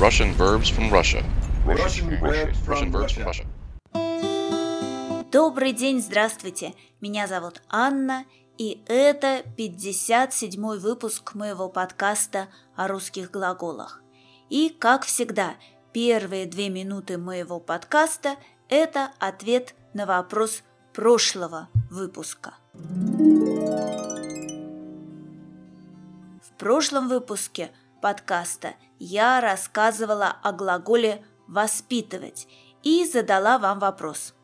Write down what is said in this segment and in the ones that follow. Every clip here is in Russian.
Russian verbs from Russia. Russian verbs Russian from verbs from Russia. Russia. Добрый день, здравствуйте. Меня зовут Анна, и это 57-й выпуск моего подкаста о русских глаголах. И, как всегда, первые две минуты моего подкаста – это ответ на вопрос прошлого выпуска. В прошлом выпуске подкаста я рассказывала о глаголе «воспитывать» и задала вам вопрос.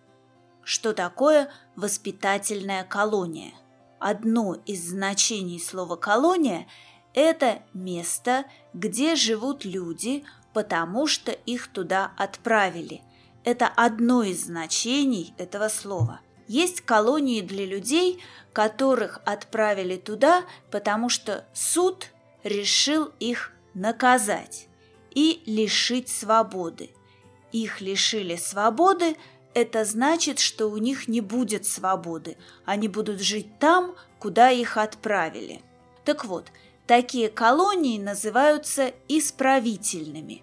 Что такое воспитательная колония? Одно из значений слова «колония» – это место, где живут люди, потому что их туда отправили. Это одно из значений этого слова. Есть колонии для людей, которых отправили туда, потому что суд решил их наказать и лишить свободы. Их лишили свободы, это значит, что у них не будет свободы, они будут жить там, куда их отправили. Так вот, такие колонии называются исправительными.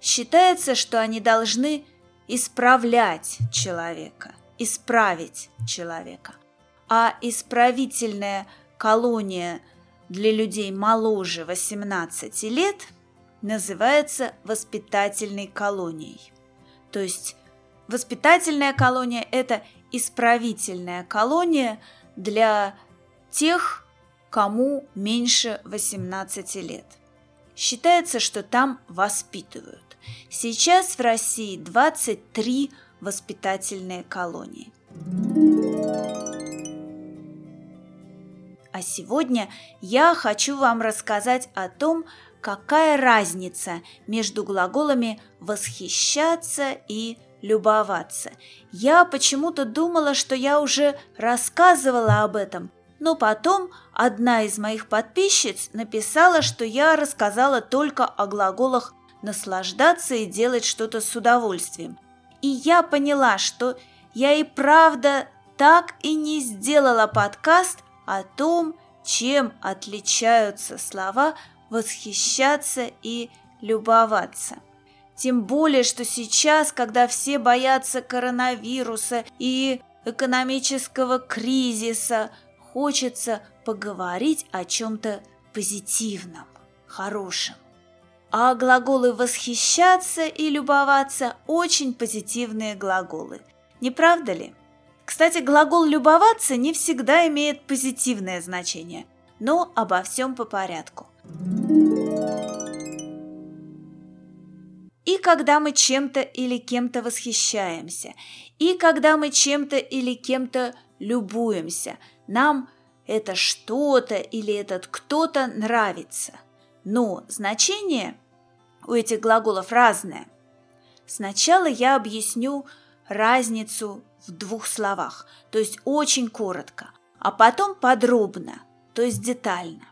Считается, что они должны исправлять человека, исправить человека. А исправительная колония для людей моложе 18 лет называется воспитательной колонией. То есть воспитательная колония – это исправительная колония для тех, кому меньше 18 лет. Считается, что там воспитывают. Сейчас в России 23 воспитательные колонии. Сегодня я хочу вам рассказать о том, какая разница между глаголами «восхищаться» и «любоваться». Я почему-то думала, что я уже рассказывала об этом, но потом одна из моих подписчиц написала, что я рассказала только о глаголах «наслаждаться» и «делать что-то с удовольствием». И я поняла, что я и правда так и не сделала подкаст о том, чем отличаются слова «восхищаться» и «любоваться». Тем более, что сейчас, когда все боятся коронавируса и экономического кризиса, хочется поговорить о чем-то позитивном, хорошем. А глаголы «восхищаться» и «любоваться» – очень позитивные глаголы. Не правда ли? Кстати, глагол «любоваться» не всегда имеет позитивное значение, но обо всем по порядку. И когда мы чем-то или кем-то восхищаемся, и когда мы чем-то или кем-то любуемся, нам это что-то или этот кто-то нравится. Но значение у этих глаголов разное. Сначала я объясню разницу в двух словах, то есть очень коротко, а потом подробно, то есть детально.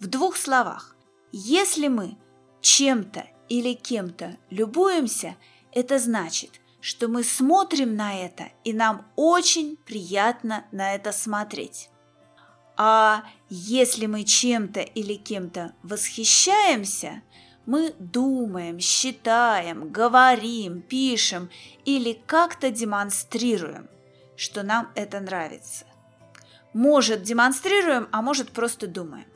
В двух словах. Если мы чем-то или кем-то любуемся, это значит, что мы смотрим на это, и нам очень приятно на это смотреть. А если мы чем-то или кем-то восхищаемся, мы думаем, считаем, говорим, пишем или как-то демонстрируем, что нам это нравится. Может, демонстрируем, а может, просто думаем.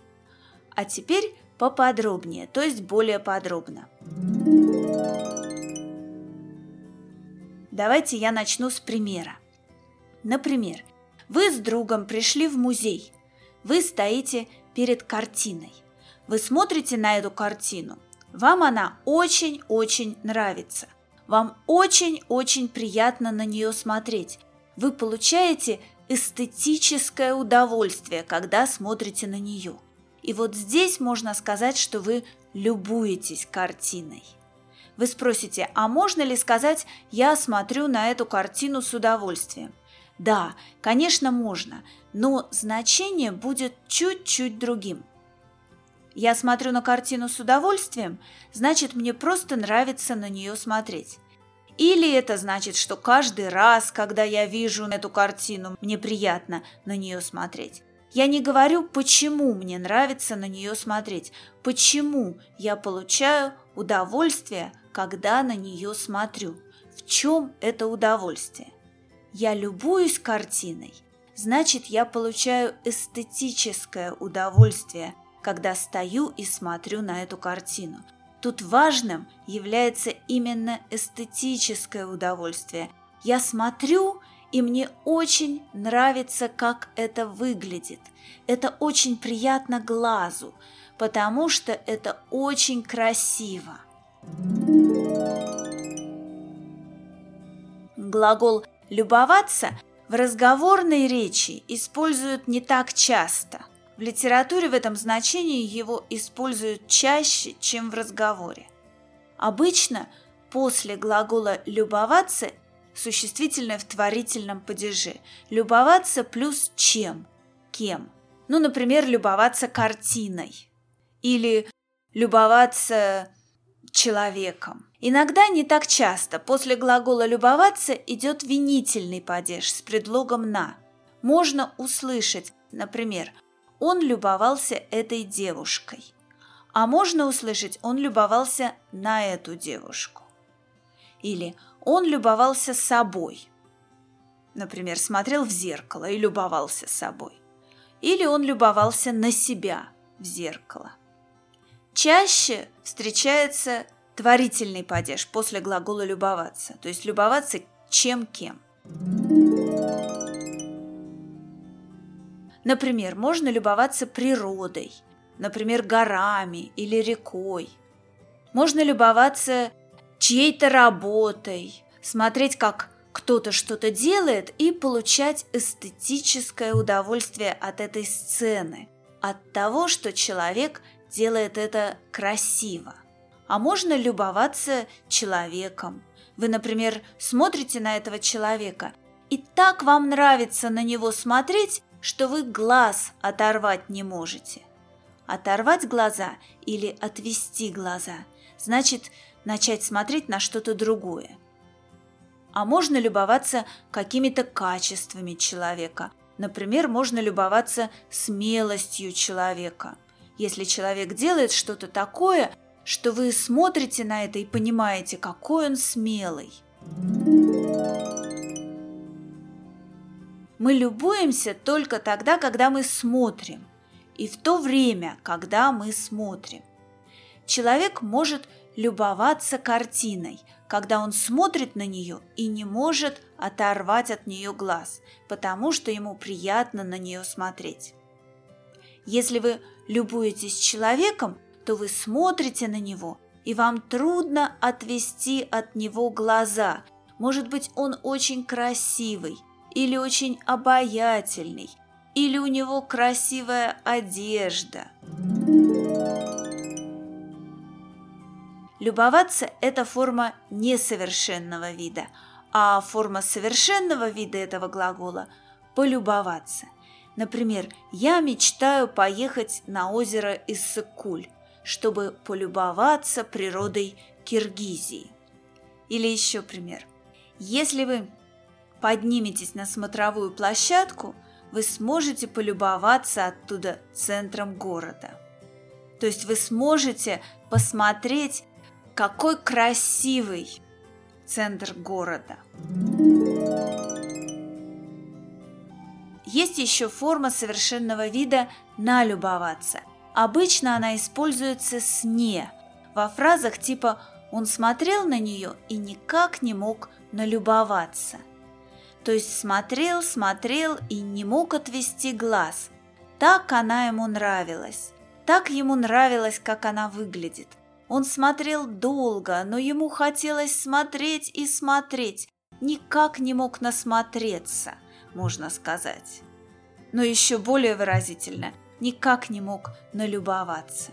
А теперь поподробнее, то есть более подробно. Давайте я начну с примера. Например, вы с другом пришли в музей. Вы стоите перед картиной. Вы смотрите на эту картину. Вам она очень-очень нравится. Вам очень-очень приятно на нее смотреть. Вы получаете эстетическое удовольствие, когда смотрите на нее. И вот здесь можно сказать, что вы любуетесь картиной. Вы спросите, а можно ли сказать «я смотрю на эту картину с удовольствием»? Да, конечно, можно, но значение будет чуть-чуть другим. Я смотрю на картину с удовольствием, значит, мне просто нравится на нее смотреть. Или это значит, что каждый раз, когда я вижу эту картину, мне приятно на нее смотреть. Я не говорю, почему мне нравится на нее смотреть, почему я получаю удовольствие, когда на нее смотрю. В чем это удовольствие? Я любуюсь картиной, значит, я получаю эстетическое удовольствие, когда стою и смотрю на эту картину. Тут важным является именно эстетическое удовольствие. Я смотрю и мне очень нравится, как это выглядит. Это очень приятно глазу, потому что это очень красиво. Глагол «любоваться» в разговорной речи используют не так часто. В литературе в этом значении его используют чаще, чем в разговоре. Обычно после глагола «любоваться» существительное в творительном падеже. Любоваться плюс чем? Кем? Ну, например, любоваться картиной. Или любоваться человеком. Иногда не так часто после глагола «любоваться» идет винительный падеж с предлогом «на». Можно услышать, например, «он любовался этой девушкой», а можно услышать «он любовался на эту девушку». Или он любовался собой. Например, смотрел в зеркало и любовался собой. Или он любовался на себя в зеркало. Чаще встречается творительный падеж после глагола «любоваться», то есть любоваться чем-кем. Например, можно любоваться природой, например, горами или рекой. Можно любоваться чьей-то работой, смотреть, как кто-то что-то делает и получать эстетическое удовольствие от этой сцены, от того, что человек делает это красиво. А можно любоваться человеком. Вы, например, смотрите на этого человека, и так вам нравится на него смотреть, что вы глаз оторвать не можете. Оторвать глаза или отвести глаза значит начать смотреть на что-то другое. А можно любоваться какими-то качествами человека. Например, можно любоваться смелостью человека. Если человек делает что-то такое, что вы смотрите на это и понимаете, какой он смелый. Мы любуемся только тогда, когда мы смотрим, и в то время, когда мы смотрим. Человек может любоваться картиной, когда он смотрит на нее и не может оторвать от нее глаз, потому что ему приятно на нее смотреть. Если вы любуетесь человеком, то вы смотрите на него, и вам трудно отвести от него глаза. Может быть, он очень красивый, или очень обаятельный, или у него красивая одежда. Любоваться – это форма несовершенного вида, а форма совершенного вида этого глагола – полюбоваться. Например, я мечтаю поехать на озеро Иссык-Куль, чтобы полюбоваться природой Киргизии. Или еще пример. Если вы подниметесь на смотровую площадку, вы сможете полюбоваться оттуда центром города. То есть вы сможете посмотреть какой красивый центр города. Есть еще форма совершенного вида «налюбоваться». Обычно она используется с «не» во фразах типа «он смотрел на нее и никак не мог налюбоваться». То есть смотрел, смотрел и не мог отвести глаз. Так она ему нравилась. Так ему нравилось, как она выглядит. Он смотрел долго, но ему хотелось смотреть и смотреть. Никак не мог насмотреться, можно сказать. Но еще более выразительно, никак не мог налюбоваться.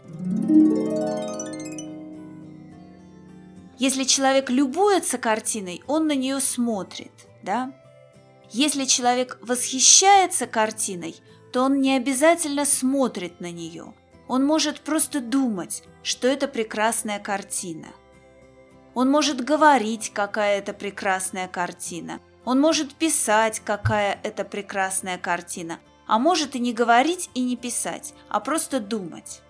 Если человек любуется картиной, он на нее смотрит, да? Если человек восхищается картиной, то он не обязательно смотрит на нее. Он может просто думать, что это прекрасная картина. Он может говорить, какая это прекрасная картина. Он может писать, какая это прекрасная картина. а может и не говорить и не писать, а просто думать.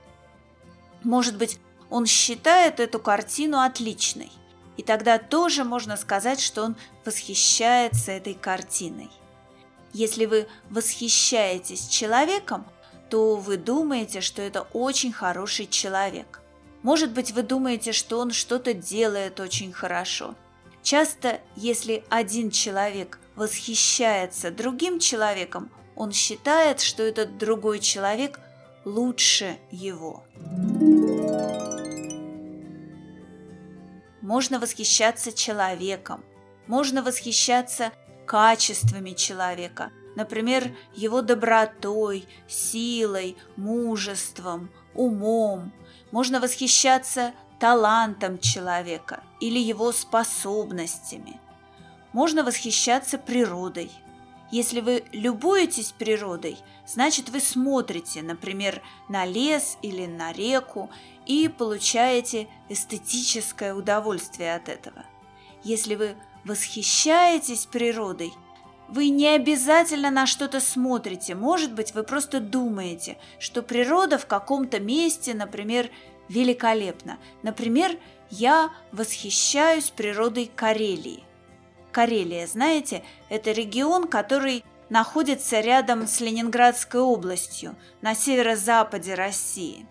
Может быть, он считает эту картину отличной, и тогда тоже можно сказать, что он восхищается этой картиной. Если вы восхищаетесь человеком, то вы думаете, что это очень хороший человек. Может быть, вы думаете, что он что-то делает очень хорошо. Часто, если один человек восхищается другим человеком, он считает, что этот другой человек лучше его. Можно восхищаться человеком, можно восхищаться качествами человека, например, его добротой, силой, мужеством, умом. Можно восхищаться талантом человека или его способностями. Можно восхищаться природой – если вы любуетесь природой, значит вы смотрите, например, на лес или на реку и получаете эстетическое удовольствие от этого. Если вы восхищаетесь природой, вы не обязательно на что-то смотрите, может быть, вы просто думаете, что природа в каком-то месте, например, великолепна. Например, я восхищаюсь природой Карелии – Карелия, знаете, это регион, который находится рядом с Ленинградской областью, на северо-западе России.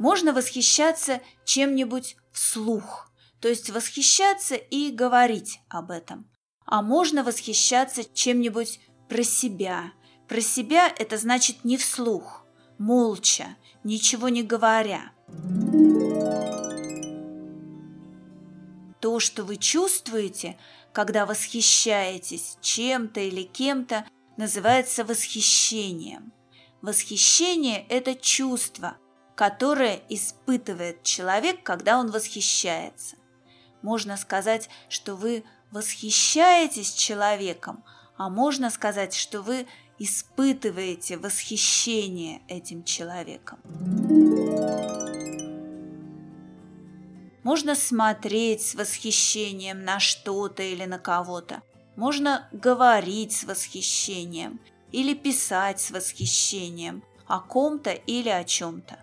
Можно восхищаться чем-нибудь вслух, то есть восхищаться и говорить об этом. А можно восхищаться чем-нибудь про себя. Про себя это значит не вслух, молча, ничего не говоря. То, что вы чувствуете, когда восхищаетесь чем-то или кем-то, называется восхищением. Восхищение – это чувство, которое испытывает человек, когда он восхищается. Можно сказать, что вы восхищаетесь человеком, а можно сказать, что вы испытываете восхищение этим человеком. Можно смотреть с восхищением на что-то или на кого-то. Можно говорить с восхищением или писать с восхищением о ком-то или о чем-то.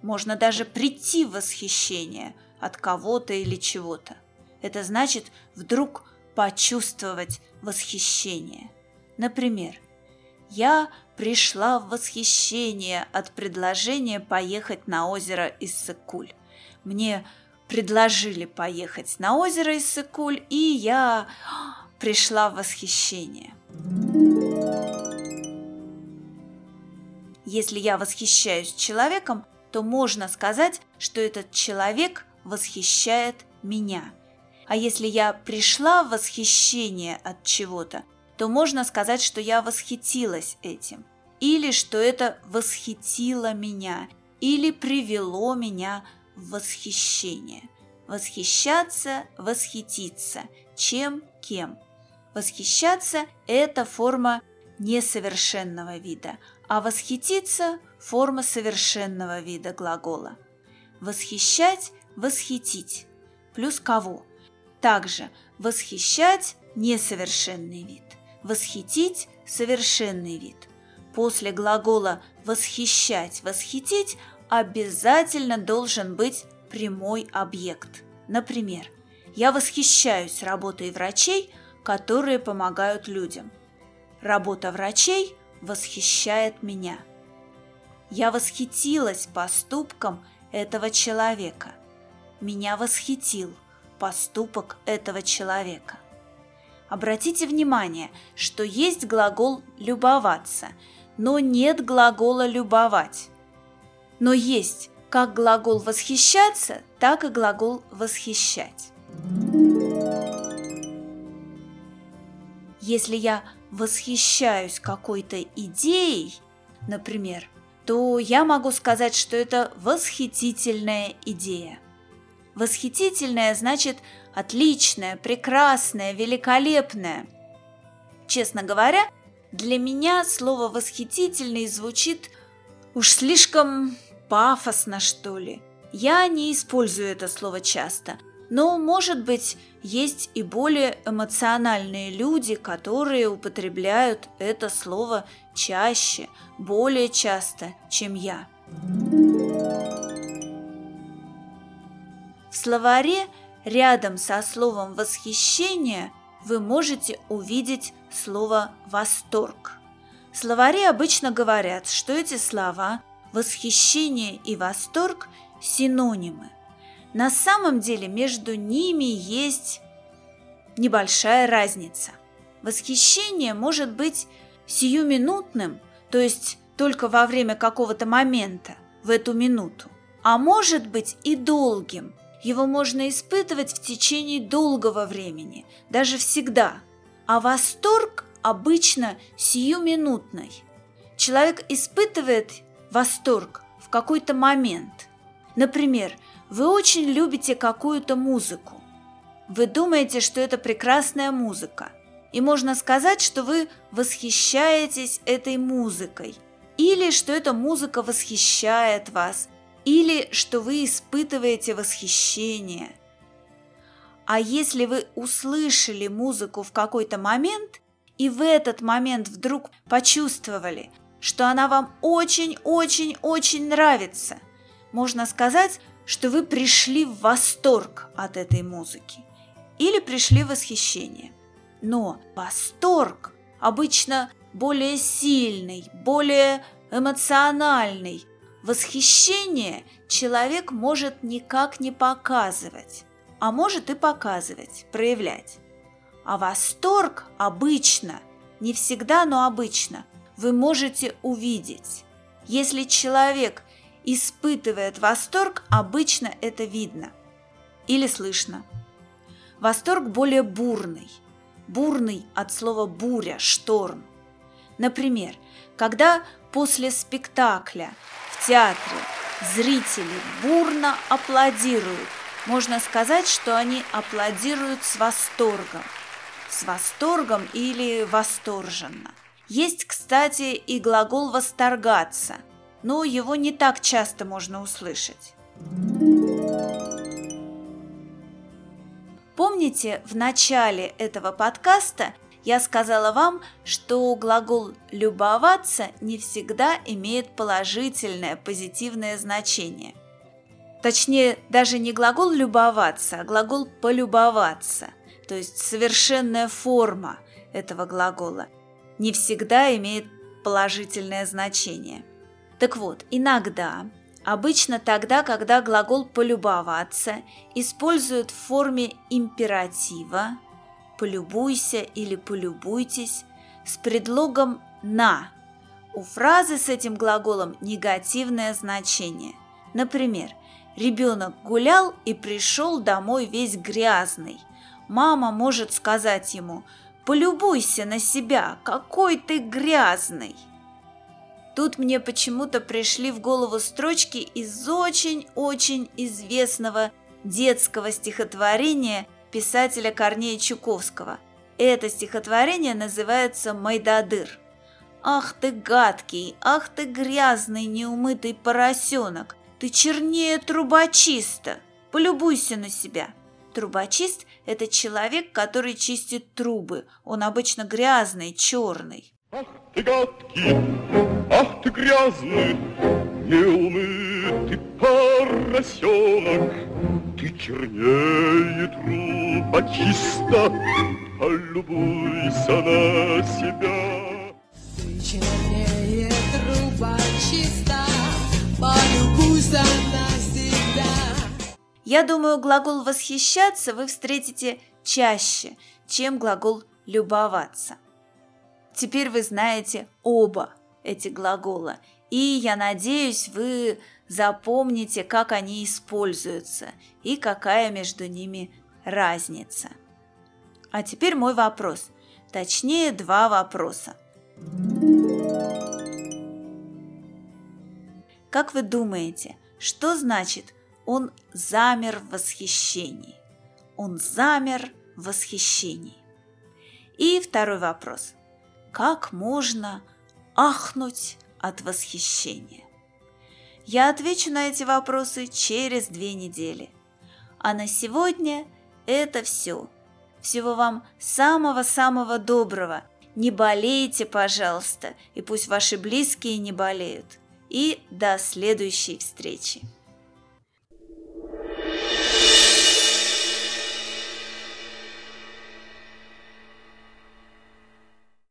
Можно даже прийти в восхищение от кого-то или чего-то. Это значит вдруг почувствовать восхищение. Например, я пришла в восхищение от предложения поехать на озеро Иссык-Куль. Мне предложили поехать на озеро Иссыкуль, и я пришла в восхищение. Если я восхищаюсь человеком, то можно сказать, что этот человек восхищает меня. А если я пришла в восхищение от чего-то, то можно сказать, что я восхитилась этим. Или что это восхитило меня, или привело меня восхищение. Восхищаться, восхититься. Чем, кем. Восхищаться – это форма несовершенного вида, а восхититься – форма совершенного вида глагола. Восхищать – восхитить. Плюс кого? Также восхищать – несовершенный вид. Восхитить – совершенный вид. После глагола «восхищать», «восхитить» обязательно должен быть прямой объект. Например, я восхищаюсь работой врачей, которые помогают людям. Работа врачей восхищает меня. Я восхитилась поступком этого человека. Меня восхитил поступок этого человека. Обратите внимание, что есть глагол «любоваться», но нет глагола «любовать» но есть как глагол «восхищаться», так и глагол «восхищать». Если я восхищаюсь какой-то идеей, например, то я могу сказать, что это восхитительная идея. Восхитительная значит отличная, прекрасная, великолепная. Честно говоря, для меня слово «восхитительный» звучит уж слишком пафосно, что ли. Я не использую это слово часто, но, может быть, есть и более эмоциональные люди, которые употребляют это слово чаще, более часто, чем я. В словаре рядом со словом «восхищение» вы можете увидеть слово «восторг». Словари обычно говорят, что эти слова «восхищение» и «восторг» – синонимы. На самом деле между ними есть небольшая разница. Восхищение может быть сиюминутным, то есть только во время какого-то момента, в эту минуту, а может быть и долгим, его можно испытывать в течение долгого времени, даже всегда. А восторг обычно сиюминутный. Человек испытывает восторг в какой-то момент. Например, вы очень любите какую-то музыку. Вы думаете, что это прекрасная музыка. И можно сказать, что вы восхищаетесь этой музыкой. Или что эта музыка восхищает вас, или что вы испытываете восхищение. А если вы услышали музыку в какой-то момент и в этот момент вдруг почувствовали, что она вам очень-очень-очень нравится, можно сказать, что вы пришли в восторг от этой музыки или пришли в восхищение. Но восторг обычно более сильный, более эмоциональный, Восхищение человек может никак не показывать, а может и показывать, проявлять. А восторг обычно, не всегда, но обычно, вы можете увидеть. Если человек испытывает восторг, обычно это видно или слышно. Восторг более бурный. Бурный от слова буря, шторм. Например, когда после спектакля театре зрители бурно аплодируют. Можно сказать, что они аплодируют с восторгом. С восторгом или восторженно. Есть, кстати, и глагол «восторгаться», но его не так часто можно услышать. Помните, в начале этого подкаста я сказала вам, что глагол «любоваться» не всегда имеет положительное, позитивное значение. Точнее, даже не глагол «любоваться», а глагол «полюбоваться», то есть совершенная форма этого глагола, не всегда имеет положительное значение. Так вот, иногда, обычно тогда, когда глагол «полюбоваться» используют в форме императива, полюбуйся или полюбуйтесь с предлогом «на». У фразы с этим глаголом негативное значение. Например, ребенок гулял и пришел домой весь грязный. Мама может сказать ему «Полюбуйся на себя, какой ты грязный!» Тут мне почему-то пришли в голову строчки из очень-очень известного детского стихотворения писателя Корнея Чуковского. Это стихотворение называется «Майдадыр». «Ах ты гадкий, ах ты грязный, неумытый поросенок, ты чернее трубочиста, полюбуйся на себя». Трубочист – это человек, который чистит трубы. Он обычно грязный, черный. Ах ты гадкий, ах ты грязный, неумытый поросенок, ты чернее труба чисто, полюбуйся на себя. Ты чернее Я думаю, глагол «восхищаться» вы встретите чаще, чем глагол «любоваться». Теперь вы знаете оба эти глагола, и я надеюсь, вы запомните, как они используются и какая между ними разница. А теперь мой вопрос, точнее два вопроса. Как вы думаете, что значит «он замер в восхищении»? Он замер в восхищении. И второй вопрос. Как можно ахнуть от восхищения? Я отвечу на эти вопросы через две недели. А на сегодня это все. Всего вам самого-самого доброго. Не болейте, пожалуйста, и пусть ваши близкие не болеют. И до следующей встречи.